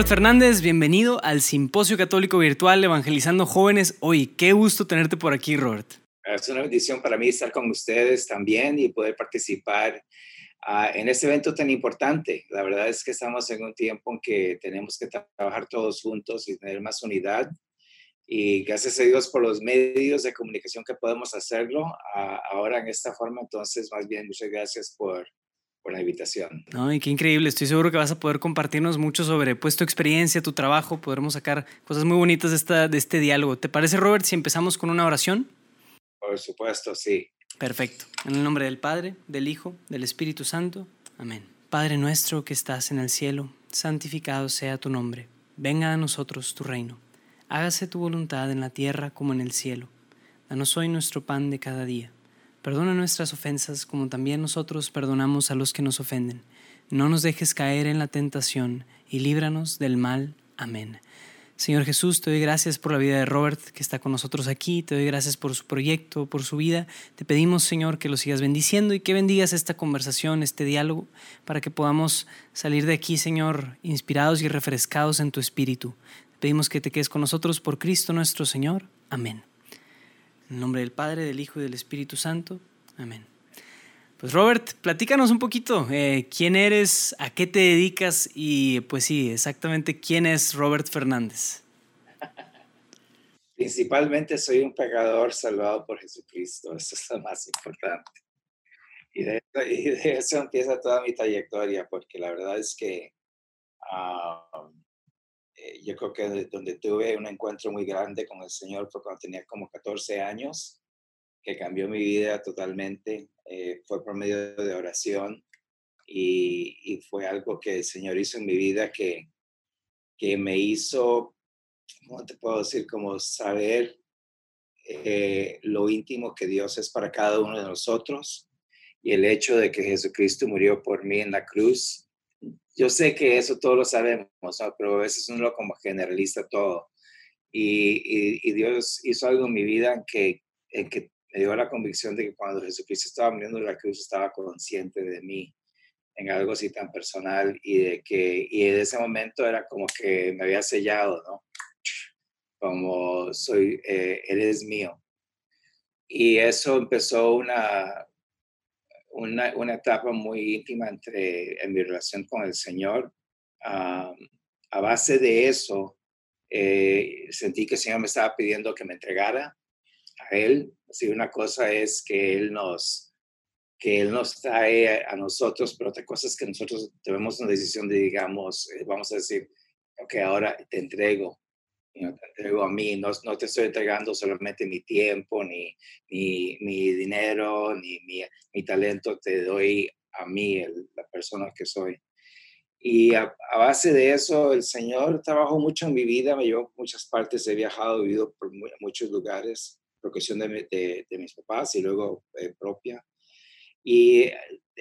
Robert Fernández, bienvenido al Simposio Católico Virtual Evangelizando Jóvenes. Hoy, qué gusto tenerte por aquí, Robert. Es una bendición para mí estar con ustedes también y poder participar uh, en este evento tan importante. La verdad es que estamos en un tiempo en que tenemos que trabajar todos juntos y tener más unidad. Y gracias a Dios por los medios de comunicación que podemos hacerlo uh, ahora en esta forma. Entonces, más bien, muchas gracias por, por la invitación. No, y qué increíble. Estoy seguro que vas a poder compartirnos mucho sobre pues, tu experiencia, tu trabajo. Podremos sacar cosas muy bonitas de, esta, de este diálogo. ¿Te parece, Robert, si empezamos con una oración? Por supuesto, sí. Perfecto. En el nombre del Padre, del Hijo, del Espíritu Santo. Amén. Padre nuestro que estás en el cielo, santificado sea tu nombre. Venga a nosotros tu reino. Hágase tu voluntad en la tierra como en el cielo. Danos hoy nuestro pan de cada día. Perdona nuestras ofensas como también nosotros perdonamos a los que nos ofenden. No nos dejes caer en la tentación y líbranos del mal. Amén. Señor Jesús, te doy gracias por la vida de Robert que está con nosotros aquí, te doy gracias por su proyecto, por su vida. Te pedimos, Señor, que lo sigas bendiciendo y que bendigas esta conversación, este diálogo, para que podamos salir de aquí, Señor, inspirados y refrescados en tu espíritu. Te pedimos que te quedes con nosotros por Cristo nuestro Señor. Amén. En nombre del Padre, del Hijo y del Espíritu Santo. Amén. Pues Robert, platícanos un poquito, eh, quién eres, a qué te dedicas y pues sí, exactamente quién es Robert Fernández. Principalmente soy un pecador salvado por Jesucristo, eso es lo más importante. Y de, y de eso empieza toda mi trayectoria, porque la verdad es que uh, yo creo que donde tuve un encuentro muy grande con el Señor fue cuando tenía como 14 años que cambió mi vida totalmente. Eh, fue por medio de oración y, y, fue algo que el Señor hizo en mi vida que, que me hizo, ¿cómo te puedo decir? Como saber eh, lo íntimo que Dios es para cada uno de nosotros y el hecho de que Jesucristo murió por mí en la cruz. Yo sé que eso todos lo sabemos, ¿no? pero a veces uno como generalista todo. Y, y, y, Dios hizo algo en mi vida en que, en que me dio la convicción de que cuando Jesucristo estaba muriendo en la cruz estaba consciente de mí en algo así tan personal y de que y en ese momento era como que me había sellado, ¿no? Como soy, eh, Él es mío. Y eso empezó una, una, una, etapa muy íntima entre, en mi relación con el Señor. A base de eso, eh, sentí que el Señor me estaba pidiendo que me entregara a Él. Así una cosa es que Él nos, que Él nos trae a nosotros, pero otra cosa es que nosotros tenemos una decisión de, digamos, eh, vamos a decir, ok, ahora te entrego, no te entrego a mí, no, no, te estoy entregando solamente mi tiempo, ni mi, mi dinero, ni mi, mi, talento, te doy a mí, el, la persona que soy. Y a, a, base de eso, el Señor trabajó mucho en mi vida, me llevó muchas partes, he viajado, he vivido por muy, muchos lugares por cuestión de, de, de mis papás y luego eh, propia. Y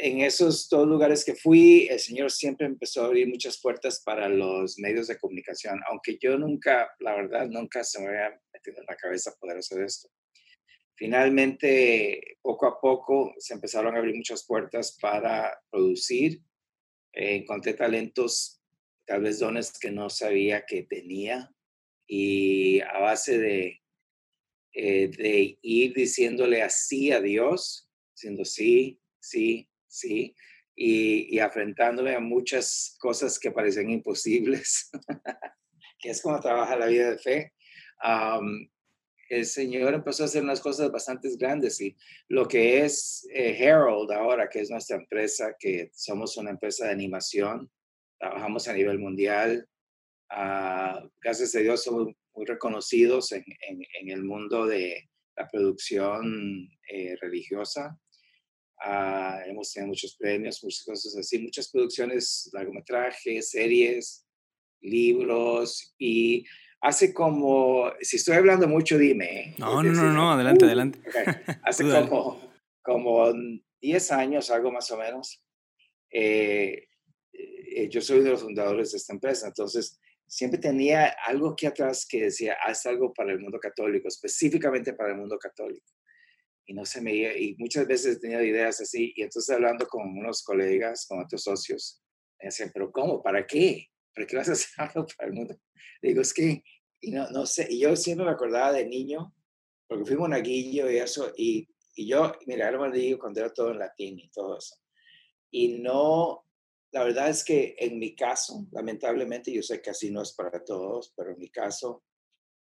en esos dos lugares que fui, el Señor siempre empezó a abrir muchas puertas para los medios de comunicación, aunque yo nunca, la verdad, nunca se me había metido en la cabeza poder hacer esto. Finalmente, poco a poco, se empezaron a abrir muchas puertas para producir. Eh, encontré talentos, tal vez dones que no sabía que tenía. Y a base de, eh, de ir diciéndole así a Dios, diciendo sí, sí, sí, y, y a muchas cosas que parecen imposibles, que es como trabaja la vida de fe. El Señor empezó a hacer unas cosas bastante grandes y lo que es eh, Herald ahora, que es nuestra empresa, que somos una empresa de animación, trabajamos a nivel mundial. Uh, gracias a Dios somos muy reconocidos en, en, en, el mundo de la producción eh, religiosa. Uh, hemos tenido muchos premios, muchas cosas así, muchas producciones, largometrajes, series, libros y hace como, si estoy hablando mucho, dime. ¿eh? No, no, no, no, adelante, uh, adelante. Okay. Hace como, como 10 años, algo más o menos, eh, eh, yo soy de los fundadores de esta empresa, entonces siempre tenía algo aquí atrás que decía, haz algo para el mundo católico, específicamente para el mundo católico. Y no se me y muchas veces tenía ideas así, y entonces hablando con unos colegas, con otros socios, me decían, pero ¿cómo? ¿Para qué? ¿para qué vas a hacer algo para el mundo? digo, es que, y no, no sé, y yo siempre me acordaba de niño, porque fuimos un aguillo y eso, y, y yo, mira, lo digo cuando era todo en latín y todo eso. Y no, la verdad es que en mi caso, lamentablemente, yo sé que así no es para todos, pero en mi caso,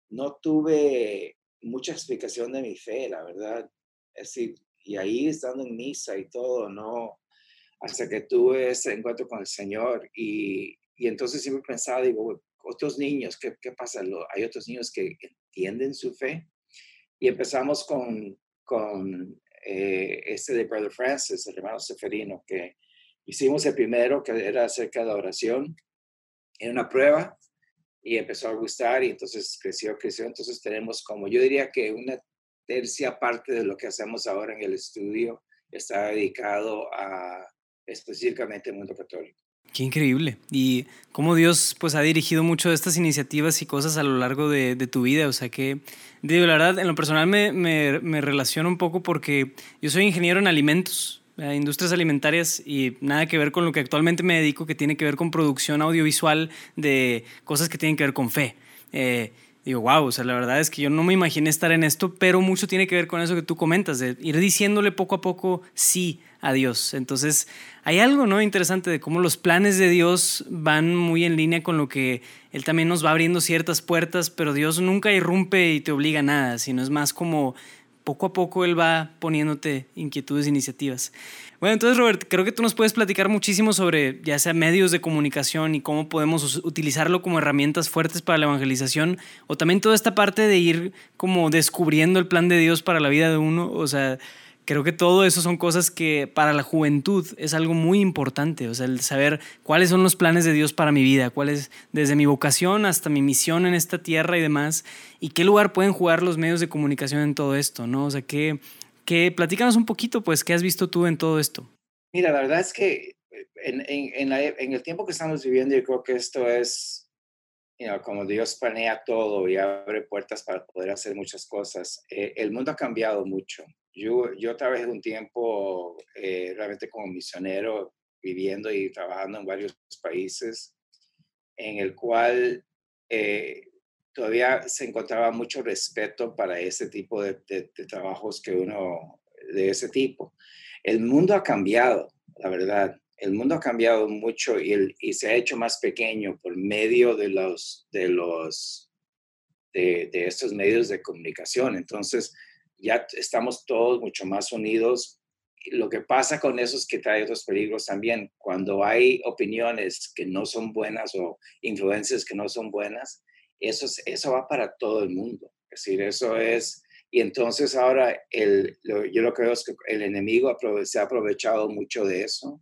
no tuve mucha explicación de mi fe, la verdad. Es decir, y ahí estando en misa y todo, no, hasta que tuve ese encuentro con el Señor y, y entonces siempre pensaba, digo, otros niños, ¿qué, qué pasa? Hay otros niños que entienden su fe y empezamos con, con eh, este de Brother Francis, el hermano Seferino, que hicimos el primero, que era acerca de oración, en una prueba y empezó a gustar y entonces creció, creció. Entonces tenemos como, yo diría que una tercia parte de lo que hacemos ahora en el estudio está dedicado a específicamente el mundo católico. Qué increíble. Y cómo Dios pues ha dirigido mucho de estas iniciativas y cosas a lo largo de, tu vida. O sea que, digo, la verdad, en lo personal me, me, me relaciono un poco porque yo soy ingeniero en alimentos, industrias alimentarias y nada que ver con lo que actualmente me dedico, que tiene que ver con producción audiovisual de cosas que tienen que ver con fe. Eh, digo, wow, o sea, la verdad es que yo no me imaginé estar en esto, pero mucho tiene que ver con eso que tú comentas, de ir diciéndole poco a poco sí a Dios. Entonces, hay algo, ¿no? Interesante de cómo los planes de Dios van muy en línea con lo que Él también nos va abriendo ciertas puertas, pero Dios nunca irrumpe y te obliga a nada, sino es más como poco a poco Él va poniéndote inquietudes, iniciativas. Bueno, entonces Robert, creo que tú nos puedes platicar muchísimo sobre ya sea medios de comunicación y cómo podemos utilizarlo como herramientas fuertes para la evangelización, o también toda esta parte de ir como descubriendo el plan de Dios para la vida de uno, o sea, creo que todo eso son cosas que para la juventud es algo muy importante, o sea, el saber cuáles son los planes de Dios para mi vida, cuáles desde mi vocación hasta mi misión en esta tierra y demás, y qué lugar pueden jugar los medios de comunicación en todo esto, ¿no? O sea, que, que platícanos un poquito, pues, ¿qué has visto tú en todo esto? Mira, la verdad es que en, en, en, el tiempo que estamos viviendo, yo creo que esto es, como Dios planea todo y abre puertas para poder hacer muchas cosas. Eh, el mundo ha cambiado mucho yo, yo trabajé un tiempo eh, realmente como misionero, viviendo y trabajando en varios países, en el cual eh, todavía se encontraba mucho respeto para ese tipo de, trabajos que uno, de ese tipo. El mundo ha cambiado, la verdad. El mundo ha cambiado mucho y, el, y se ha hecho más pequeño por medio de los, de los, de, de estos medios de comunicación. Entonces, ya estamos todos mucho más unidos. Lo que pasa con eso es que trae otros peligros también. Cuando hay opiniones que no son buenas o influencias que no son buenas, eso, eso va para todo el mundo. Es decir, eso es... Y entonces ahora el, yo lo que veo es que el enemigo se ha aprovechado mucho de eso.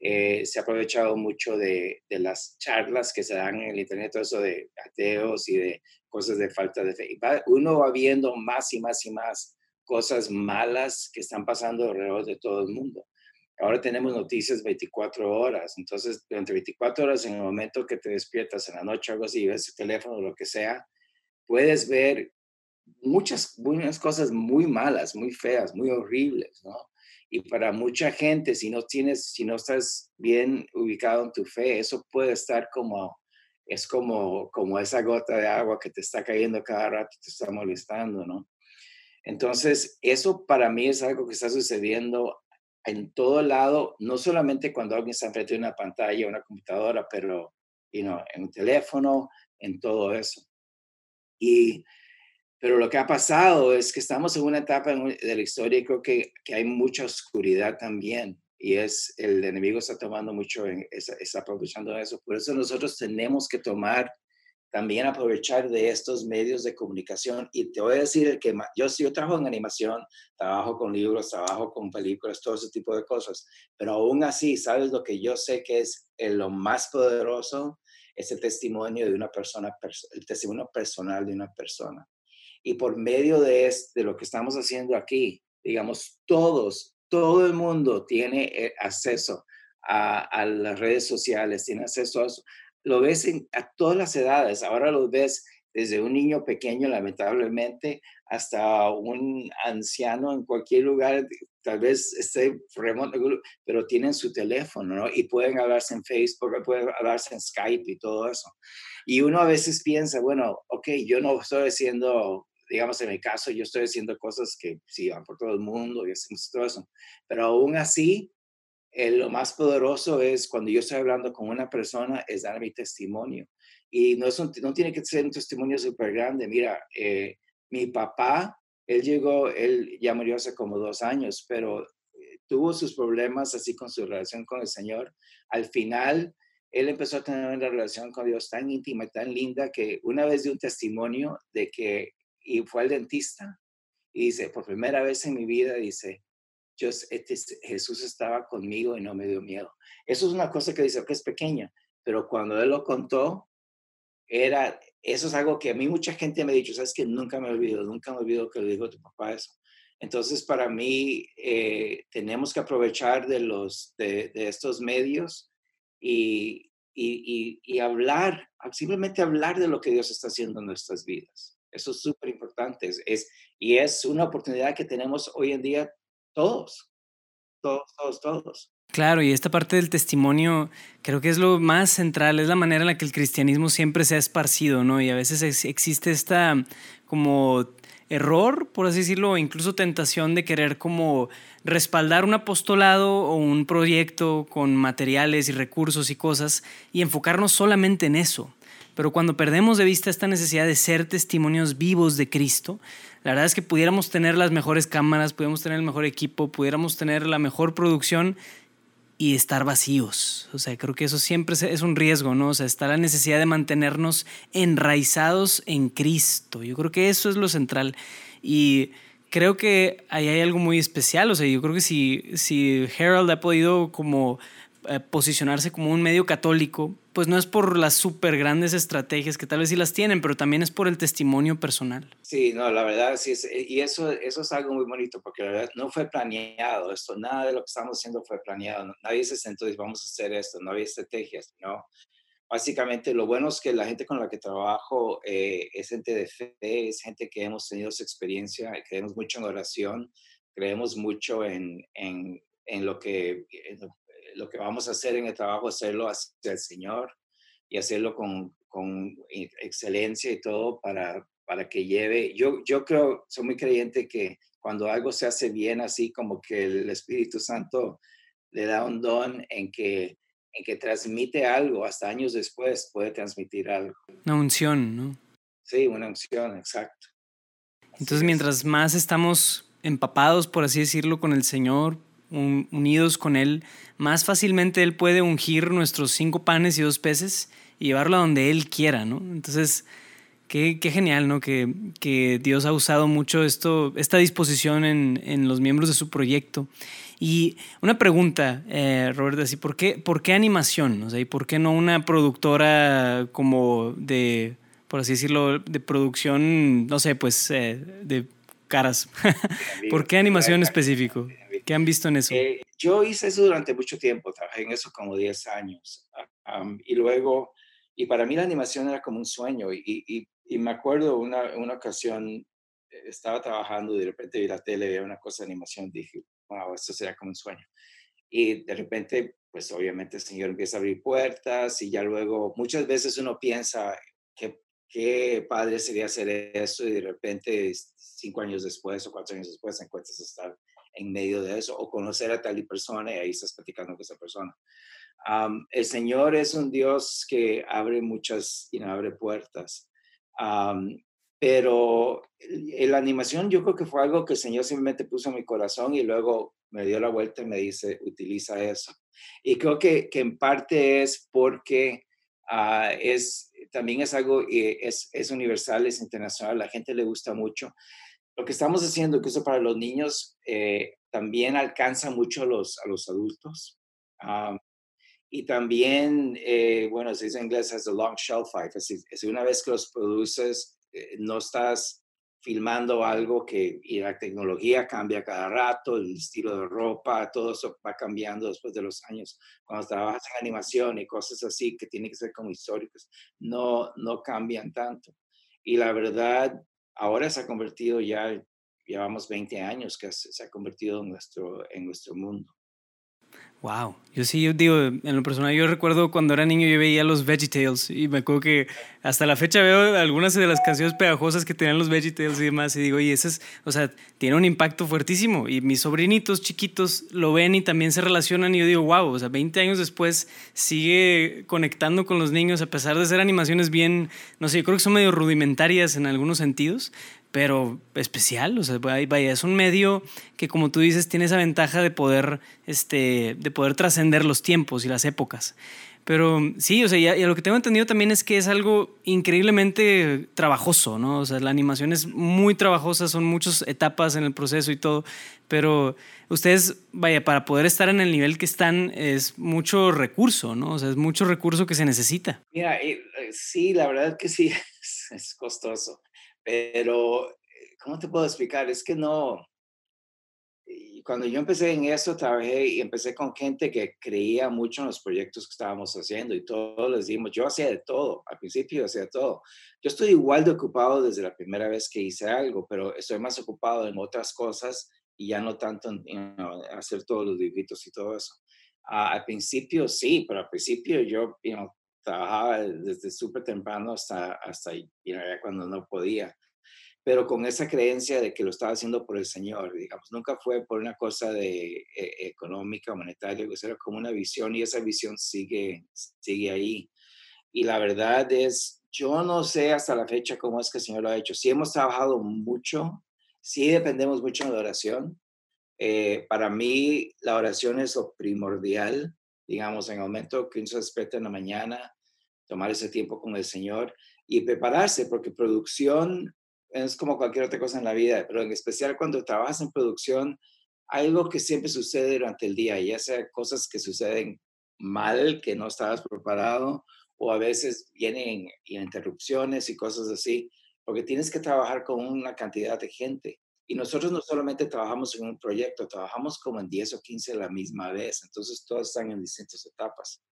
Eh, se ha aprovechado mucho de, de, las charlas que se dan en el Internet, todo eso de ateos y de cosas de falta de fe. uno va viendo más y más y más cosas malas que están pasando alrededor de todo el mundo. Ahora tenemos noticias 24 horas, entonces durante 24 horas en el momento que te despiertas en la noche algo así, ves el teléfono o lo que sea, puedes ver muchas, muchas cosas muy malas, muy feas, muy horribles, ¿no? Y para mucha gente, si no tienes, si no estás bien ubicado en tu fe, eso puede estar como es como, como esa gota de agua que te está cayendo cada rato, te está molestando, ¿no? Entonces, eso para mí es algo que está sucediendo en todo lado, no solamente cuando alguien está enfrente de una pantalla, una computadora, pero you know, en un teléfono, en todo eso. Y, pero lo que ha pasado es que estamos en una etapa de la historia y creo que, que hay mucha oscuridad también y es el enemigo está tomando mucho, está, aprovechando eso. Por eso nosotros tenemos que tomar, también aprovechar de estos medios de comunicación. Y te voy a decir que yo, yo trabajo en animación, trabajo con libros, trabajo con películas, todo ese tipo de cosas, pero aún así, ¿sabes lo que yo sé que es lo más poderoso? Es el testimonio de una persona, el testimonio personal de una persona. Y por medio de, de lo que estamos haciendo aquí, digamos, todos todo el mundo tiene eh, acceso a, las redes sociales, tiene acceso a. Lo ves en, a todas las edades, ahora lo ves desde un niño pequeño, lamentablemente, hasta un anciano en cualquier lugar, tal vez esté remoto, pero tienen su teléfono, ¿no? Y pueden hablarse en Facebook, pueden hablarse en Skype y todo eso. Y uno a veces piensa, bueno, ok, yo no estoy haciendo, digamos en mi caso, yo estoy haciendo cosas que sí van por todo el mundo y hacemos todo eso, pero aún así, eh, lo más poderoso es cuando yo estoy hablando con una persona, es dar mi testimonio. Y no, es no tiene que ser un testimonio súper grande. Mira, eh, mi papá, él llegó, él ya murió hace como dos años, pero eh, tuvo sus problemas así con su relación con el Señor. Al final, él empezó a tener una relación con Dios tan íntima y tan linda que una vez dio un testimonio de que y fue al dentista y dice, por primera vez en mi vida, dice, este, Jesús estaba conmigo y no me dio miedo. Eso es una cosa que dice que es pequeña, pero cuando él lo contó, era, eso es algo que a mí mucha gente me ha dicho, sabes que nunca me olvido, nunca me olvido que le dijo tu papá eso. Entonces, para mí, eh, tenemos que aprovechar de, los, de, estos medios y, y, y, hablar, simplemente hablar de lo que Dios está haciendo en nuestras vidas. Eso es súper importante. Y es una oportunidad que tenemos hoy en día todos, todos, todos, todos. Claro, y esta parte del testimonio creo que es lo más central, es la manera en la que el cristianismo siempre se ha esparcido, ¿no? Y a veces existe esta como error, por así decirlo, o incluso tentación de querer como respaldar un apostolado o un proyecto con materiales y recursos y cosas y enfocarnos solamente en eso. Pero cuando perdemos de vista esta necesidad de ser testimonios vivos de Cristo, la verdad es que pudiéramos tener las mejores cámaras, pudiéramos tener el mejor equipo, pudiéramos tener la mejor producción y estar vacíos. O sea, creo que eso siempre es un riesgo, ¿no? O sea, está la necesidad de mantenernos enraizados en Cristo. Yo creo que eso es lo central. Y creo que ahí hay algo muy especial. O sea, yo creo que si, si Harold ha podido como eh, posicionarse como un medio católico, pues no es por las súper grandes estrategias que tal vez sí las tienen, pero también es por el testimonio personal. Sí, no, la verdad sí, es, y eso, eso es algo muy bonito, porque la verdad no fue planeado esto, nada de lo que estamos haciendo fue planeado, nadie se sentó y vamos a hacer esto, no había estrategias, ¿no? Básicamente lo bueno es que la gente con la que trabajo eh, es gente de fe, es gente que hemos tenido esa experiencia, creemos mucho en oración, creemos mucho en, en, en lo que, lo que vamos a hacer en el trabajo, hacerlo hacia el Señor y hacerlo con, con excelencia y todo para, para que lleve. Yo, yo creo, soy muy creyente que cuando algo se hace bien, así como que el Espíritu Santo le da un don en que, en que transmite algo, hasta años después puede transmitir algo. Una unción, ¿no? Sí, una unción, exacto. Entonces, mientras más estamos empapados, por así decirlo, con el Señor, unidos con Él, más fácilmente Él puede ungir nuestros cinco panes y dos peces y llevarlo a donde Él quiera, ¿no? Entonces, qué, qué genial, ¿no? Que, que, Dios ha usado mucho esto, esta disposición en, en, los miembros de su proyecto. Y una pregunta, eh, ¿por qué, ¿por qué animación? O sea, ¿y por qué no una productora como de, por así decirlo, de producción, no sé, pues, eh, de caras? ¿Por qué animación específico? ¿Qué han visto en eso? Eh, yo hice eso durante mucho tiempo, trabajé en eso como 10 años. y luego, y para mí la animación era como un sueño. Y, y, y me acuerdo una, una ocasión, eh, estaba trabajando y de repente vi la tele, veía una cosa de animación, dije, wow, esto sería como un sueño. Y de repente, pues obviamente el Señor empieza a abrir puertas y ya luego, muchas veces uno piensa, qué, qué padre sería hacer eso y de repente cinco años después o cuatro años después encuentras estar en medio de eso, o conocer a tal persona y ahí estás platicando con esa persona. el Señor es un Dios que abre muchas, y abre puertas. pero la animación yo creo que fue algo que el Señor simplemente puso en mi corazón y luego me dio la vuelta y me dice, utiliza eso. Y creo que, que en parte es porque ah, es, también es algo, eh, es, es universal, es internacional, la gente le gusta mucho lo que estamos haciendo, que eso para los niños eh, también alcanza mucho a los, a los adultos. y también, eh, bueno, se dice en inglés, has a long shelf life. Es una vez que los produces, eh, no estás filmando algo que y la tecnología cambia cada rato, el estilo de ropa, todo eso va cambiando después de los años. Cuando trabajas en animación y cosas así que tienen que ser como históricos, no, no cambian tanto. y la verdad, ahora se ha convertido ya, llevamos 20 años que se ha convertido en nuestro, en nuestro mundo. Wow, yo sí, yo digo, en lo personal, yo recuerdo cuando era niño yo veía los VeggieTales y me acuerdo que hasta la fecha veo algunas de las canciones pegajosas que tenían los VeggieTales y demás y digo, oye, ese es, o sea, tiene un impacto fuertísimo y mis sobrinitos chiquitos lo ven y también se relacionan y yo digo, wow, o sea, 20 años después sigue conectando con los niños a pesar de ser animaciones bien, no sé, yo creo que son medio rudimentarias en algunos sentidos, pero especial, o sea, vaya, es un medio que como tú dices tiene esa ventaja de poder, este, de poder trascender los tiempos y las épocas. Pero sí, o sea, y, lo que tengo entendido también es que es algo increíblemente trabajoso, ¿no? O sea, la animación es muy trabajosa, son muchas etapas en el proceso y todo, pero ustedes, vaya, para poder estar en el nivel que están es mucho recurso, ¿no? O sea, es mucho recurso que se necesita. Mira, eh, eh, sí, la verdad que sí, es costoso. Pero, eh, ¿cómo te puedo explicar? Es que no, cuando yo empecé en eso, trabajé y empecé con gente que creía mucho en los proyectos que estábamos haciendo y todos les dimos, yo hacía de todo, al principio hacía todo. Yo estoy igual de ocupado desde la primera vez que hice algo, pero estoy más ocupado en otras cosas y ya no tanto en hacer todos los dibujitos y todo eso. al principio sí, pero al principio yo trabajaba desde súper temprano hasta, hasta cuando no podía, pero con esa creencia de que lo estaba haciendo por el Señor, digamos, nunca fue por una cosa de eh, económica, monetaria, era como una visión y esa visión sigue, sigue ahí. Y la verdad es, yo no sé hasta la fecha cómo es que el Señor lo ha hecho. Sí hemos trabajado mucho, sí dependemos mucho de la oración. Eh, para mí, la oración es lo primordial digamos, en el momento que uno se despierta en la mañana, tomar ese tiempo con el Señor y prepararse, porque producción es como cualquier otra cosa en la vida, pero en especial cuando trabajas en producción, hay algo que siempre sucede durante el día, ya sea cosas que suceden mal, que no estabas preparado, o a veces vienen interrupciones y cosas así, porque tienes que trabajar con una cantidad de gente. Y nosotros no solamente trabajamos en un proyecto, trabajamos como en 10 o 15 a la misma vez, entonces todos están en distintas etapas.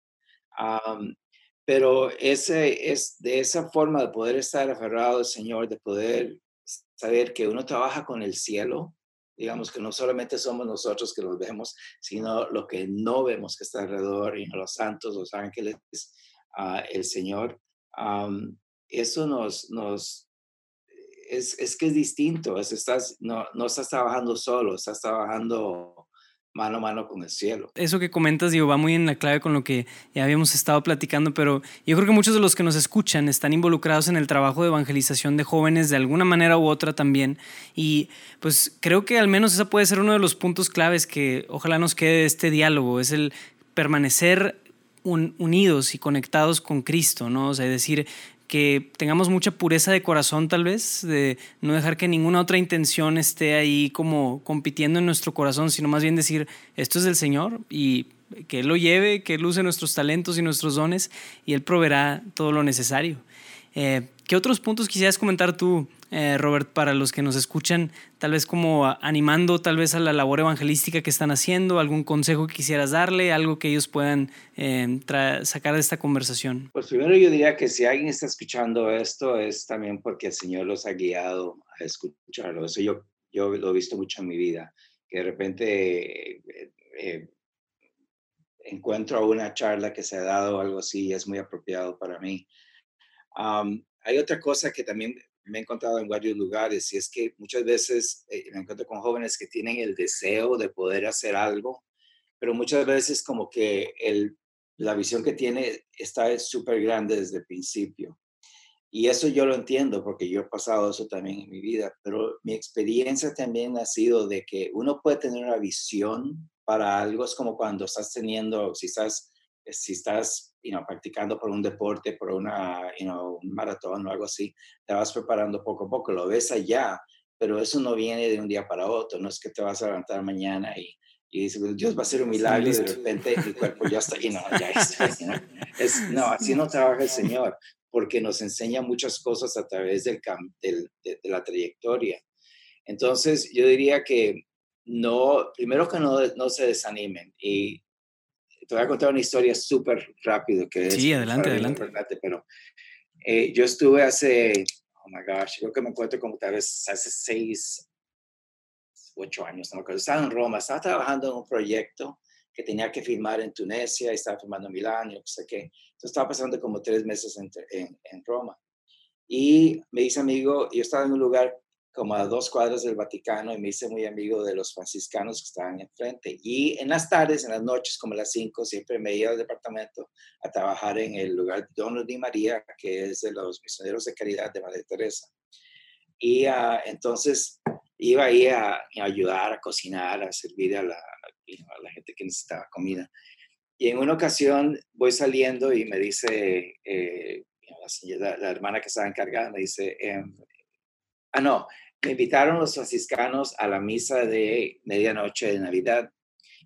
Pero ese es de esa forma de poder estar aferrado al Señor, de poder saber que uno trabaja con el cielo, digamos que no solamente somos nosotros que los vemos, sino lo que no vemos que está alrededor, y los santos, los ángeles, uh, el Señor. eso nos, nos es, es, que es distinto, es, estás, no, no estás trabajando solo, estás trabajando mano a mano con el cielo. Eso que comentas, digo, va muy en la clave con lo que ya habíamos estado platicando, pero yo creo que muchos de los que nos escuchan están involucrados en el trabajo de evangelización de jóvenes de alguna manera u otra también. Y pues creo que al menos ese puede ser uno de los puntos claves que ojalá nos quede de este diálogo, es el permanecer unidos y conectados con Cristo, ¿no? O sea, decir, que tengamos mucha pureza de corazón tal vez, de no dejar que ninguna otra intención esté ahí como compitiendo en nuestro corazón, sino más bien decir, esto es del Señor y que Él lo lleve, que Él use nuestros talentos y nuestros dones y Él proveerá todo lo necesario. Eh, ¿Qué otros puntos quisieras comentar tú, eh, Robert, para los que nos escuchan, tal vez como animando tal vez a la labor evangelística que están haciendo, algún consejo que quisieras darle, algo que ellos puedan eh, sacar de esta conversación? Pues primero yo diría que si alguien está escuchando esto es también porque el Señor los ha guiado a escucharlo. Eso yo, yo lo he visto mucho en mi vida, que de repente eh, encuentro una charla que se ha dado algo así y es muy apropiado para mí. hay otra cosa que también me he encontrado en varios lugares y es que muchas veces eh, me encuentro con jóvenes que tienen el deseo de poder hacer algo, pero muchas veces como que el, la visión que tiene está súper grande desde el principio. Y eso yo lo entiendo porque yo he pasado eso también en mi vida, pero mi experiencia también ha sido de que uno puede tener una visión para algo, es como cuando estás teniendo, si estás, si estás practicando por un deporte, por una, un maratón o algo así, te vas preparando poco a poco, lo ves allá, pero eso no viene de un día para otro, no es que te vas a levantar mañana y, y dices, Dios va a hacer un milagro y de repente el cuerpo ya está, y no, ya está, Es, no, así no trabaja el Señor, porque nos enseña muchas cosas a través del, del de, de, la trayectoria. Entonces, yo diría que no, primero que no, no se desanimen y te voy a contar una historia súper rápido que sí, adelante, adelante. Pero eh, yo estuve hace oh my gosh, creo que me encuentro como tal vez hace seis, ocho años, no me acuerdo. Estaba en Roma, estaba trabajando en un proyecto que tenía que firmar en Tunecia, y estaba firmando en Milán, no sé qué. Entonces estaba pasando como tres meses en, en, en Roma. Y me dice amigo, yo estaba en un lugar como a dos cuadras del Vaticano y me hice muy amigo de los franciscanos que estaban enfrente. Y en las tardes, en las noches, como a las cinco, siempre me iba al departamento a trabajar en el lugar Dono Di María, que es de los misioneros de caridad de Madre Teresa. Y uh, entonces iba ahí a, a, ayudar a cocinar, a servir a la, a la gente que necesitaba comida. Y en una ocasión voy saliendo y me dice, eh, la, la, hermana que estaba encargada, me dice, eh, ah, no, me invitaron los franciscanos a la misa de medianoche de Navidad.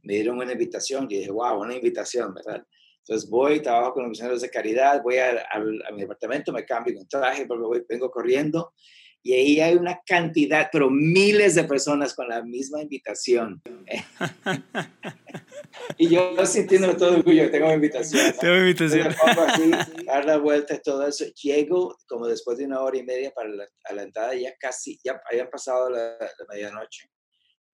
Me dieron una invitación y dije, wow, una invitación, ¿verdad? Entonces voy, trabajo con los misioneros de caridad, voy a, a, a mi departamento, me cambio un traje, voy, vengo corriendo y ahí hay una cantidad, pero miles de personas con la misma invitación. y yo sintiendo todo orgullo, tengo invitación. ¿no? Tengo invitación. Así, dar la vuelta y todo eso. Llego como después de una hora y media para la, a la entrada, ya casi, ya habían pasado la, la, medianoche.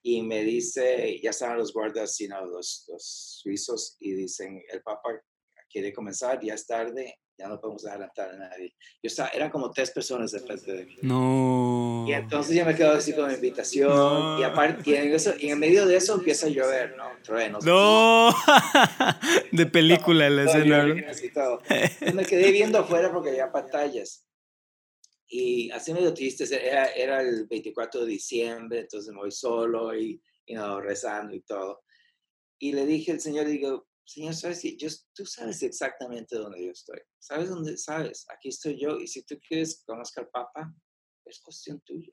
Y me dice, ya estaban los guardas, know, los, los suizos, y dicen, el Papa quiere comenzar, ya es tarde, ya no podemos adelantar a nadie. Yo estaba, eran como tres personas de frente de mí. No. Y entonces ya me quedo así con mi invitación. No. Y aparte, y en, eso, y en medio de eso empieza a llover, ¿no? Truenos. No. de película la escena. Entonces me quedé viendo afuera porque había pantallas. Y así medio triste, era, era el 24 de diciembre, entonces me voy solo y, y no, rezando y todo. Y le dije al Señor, digo, Señor, sabes, yo, tú sabes exactamente dónde yo estoy. ¿Sabes dónde? Sabes, aquí estoy yo. Y si tú quieres que conozca al Papa, es cuestión tuya.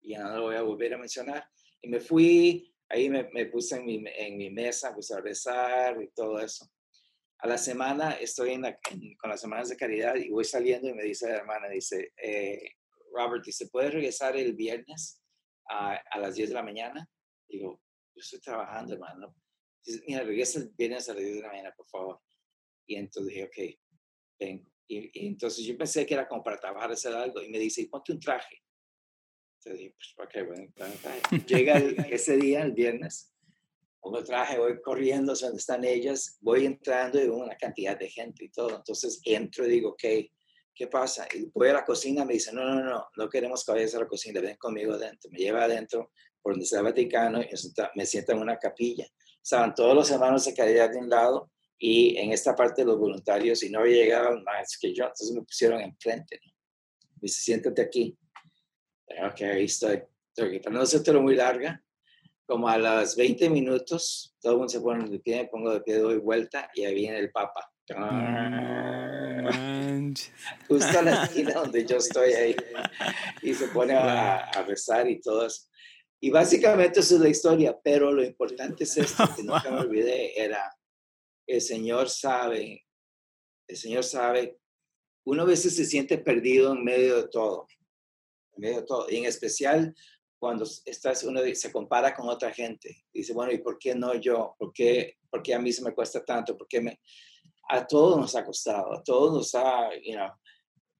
Y ya no lo voy a volver a mencionar. Y me fui, ahí me, me puse en mi, en mi, mesa, puse a rezar y todo eso. A la semana estoy en la, en, con las semanas de caridad y voy saliendo y me dice la hermana, dice, eh, Robert, ¿se puede regresar el viernes a, a las 10 de la mañana? Digo, yo estoy trabajando, hermano Dice, mira, regresa el viernes a las 10 de la mañana, por favor. Y entonces dije, ok, vengo. Y, y, entonces yo pensé que era como para trabajar, hacer algo. Y me dice, ponte un traje. Entonces dije, pues, ok, bueno. Llega el, ese día, el viernes, el traje, voy corriendo donde están ellas, voy entrando y una cantidad de gente y todo. Entonces entro y digo, ok, ¿qué pasa? Y voy a la cocina, me dice, no, no, no, no queremos que vayas a la cocina, ven conmigo adentro. Me lleva adentro, por donde está el Vaticano, y me sienta en una capilla estaban todos los hermanos de caridad de un lado y en esta parte los voluntarios y no llegado más que yo, entonces me pusieron enfrente. ¿no? Me dice, siéntate aquí. Ok, ahí estoy. No hacértelo muy larga, como a las 20 minutos, todo el mundo se pone de pie, me pongo de pie, doy vuelta y ahí viene el Papa. Justo a la esquina donde yo estoy ahí. Y se pone a, a rezar y todo eso. Y básicamente esa es la historia, pero lo importante es esto, que nunca me olvidé, era, el Señor sabe, el Señor sabe, uno a veces se siente perdido en medio de todo, en medio de todo, y en especial cuando estás, uno se compara con otra gente, dice, bueno, ¿y por qué no yo? ¿Por qué, por qué a mí se me cuesta tanto? ¿Por qué me...? A todos nos ha costado, a todos nos ha, you know,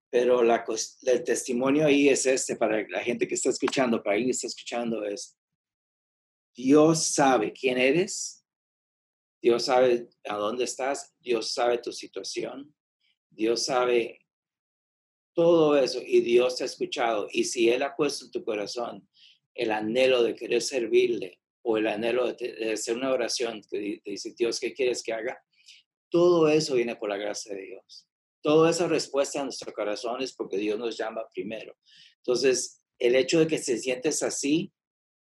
pero la, el testimonio ahí es este, para la gente que está escuchando, para alguien que está escuchando, es Dios sabe quién eres, Dios sabe a dónde estás, Dios sabe tu situación, Dios sabe todo eso y Dios te ha escuchado. Y si Él ha puesto en tu corazón el anhelo de querer servirle o el anhelo de, de hacer una oración que dice, Dios, ¿qué quieres que haga? Todo eso viene por la gracia de Dios. Toda esa respuesta a nuestro corazón es porque Dios nos llama primero. Entonces, el hecho de que te sientes así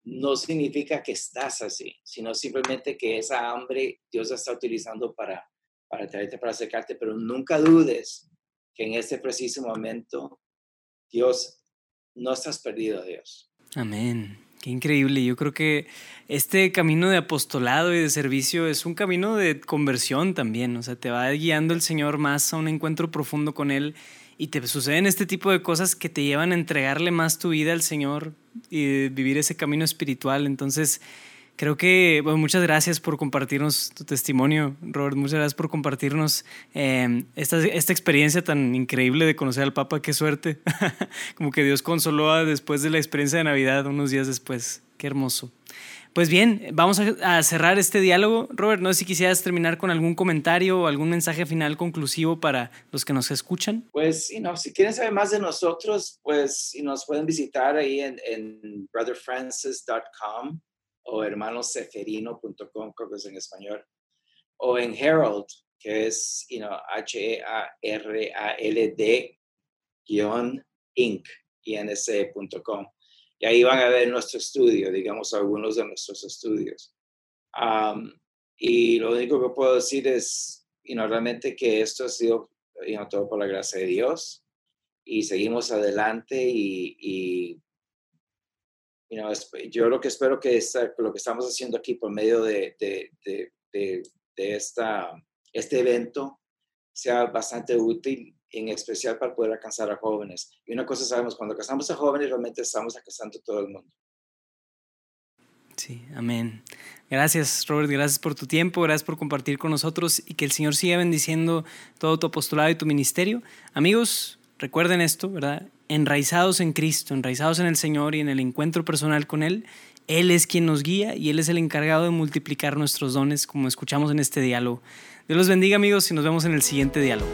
no significa que estás así, sino simplemente que esa hambre Dios está utilizando para, para traerte, para acercarte, pero nunca dudes que en este preciso momento Dios, no estás perdido, Dios. Amén. Qué increíble. Yo creo que este camino de apostolado y de servicio es un camino de conversión también. O sea, te va guiando el Señor más a un encuentro profundo con Él y te suceden este tipo de cosas que te llevan a entregarle más tu vida al Señor y vivir ese camino espiritual. Entonces, Creo que muchas gracias por compartirnos tu testimonio, Robert. Muchas gracias por compartirnos em, esta, esta, experiencia tan increíble de conocer al Papa. Qué suerte. Como que Dios consoló después de la experiencia de Navidad, unos días después. Qué hermoso. Pues bien, vamos a, cerrar este diálogo. Robert, no sé si quisieras terminar con algún comentario o algún mensaje final conclusivo para los que nos escuchan. Pues, si quieren saber más de nosotros, pues nos pueden visitar ahí en, en brotherfrancis.com o hermanoseferino.com, creo que es en español, o en Herald, que es H-E-A-R-A-L-D Inc. inc.com y ahí van a ver nuestro estudio, digamos, algunos de nuestros estudios. y lo único que puedo decir es, y realmente que esto ha sido todo por la gracia de Dios y seguimos adelante y yo lo que espero que lo que estamos haciendo aquí por medio de, de, de, de esta, este evento sea bastante útil en especial para poder alcanzar a jóvenes. Y una cosa sabemos, cuando alcanzamos a jóvenes, realmente estamos alcanzando a todo el mundo. Sí, amén. Gracias, Robert, gracias por tu tiempo, gracias por compartir con nosotros y que el Señor siga bendiciendo todo tu apostolado y tu ministerio. Amigos, recuerden esto, ¿verdad? Enraizados en Cristo, enraizados en el Señor y en el encuentro personal con Él, Él es quien nos guía y Él es el encargado de multiplicar nuestros dones, como escuchamos en este diálogo. Dios los bendiga, amigos, y nos vemos en el siguiente diálogo.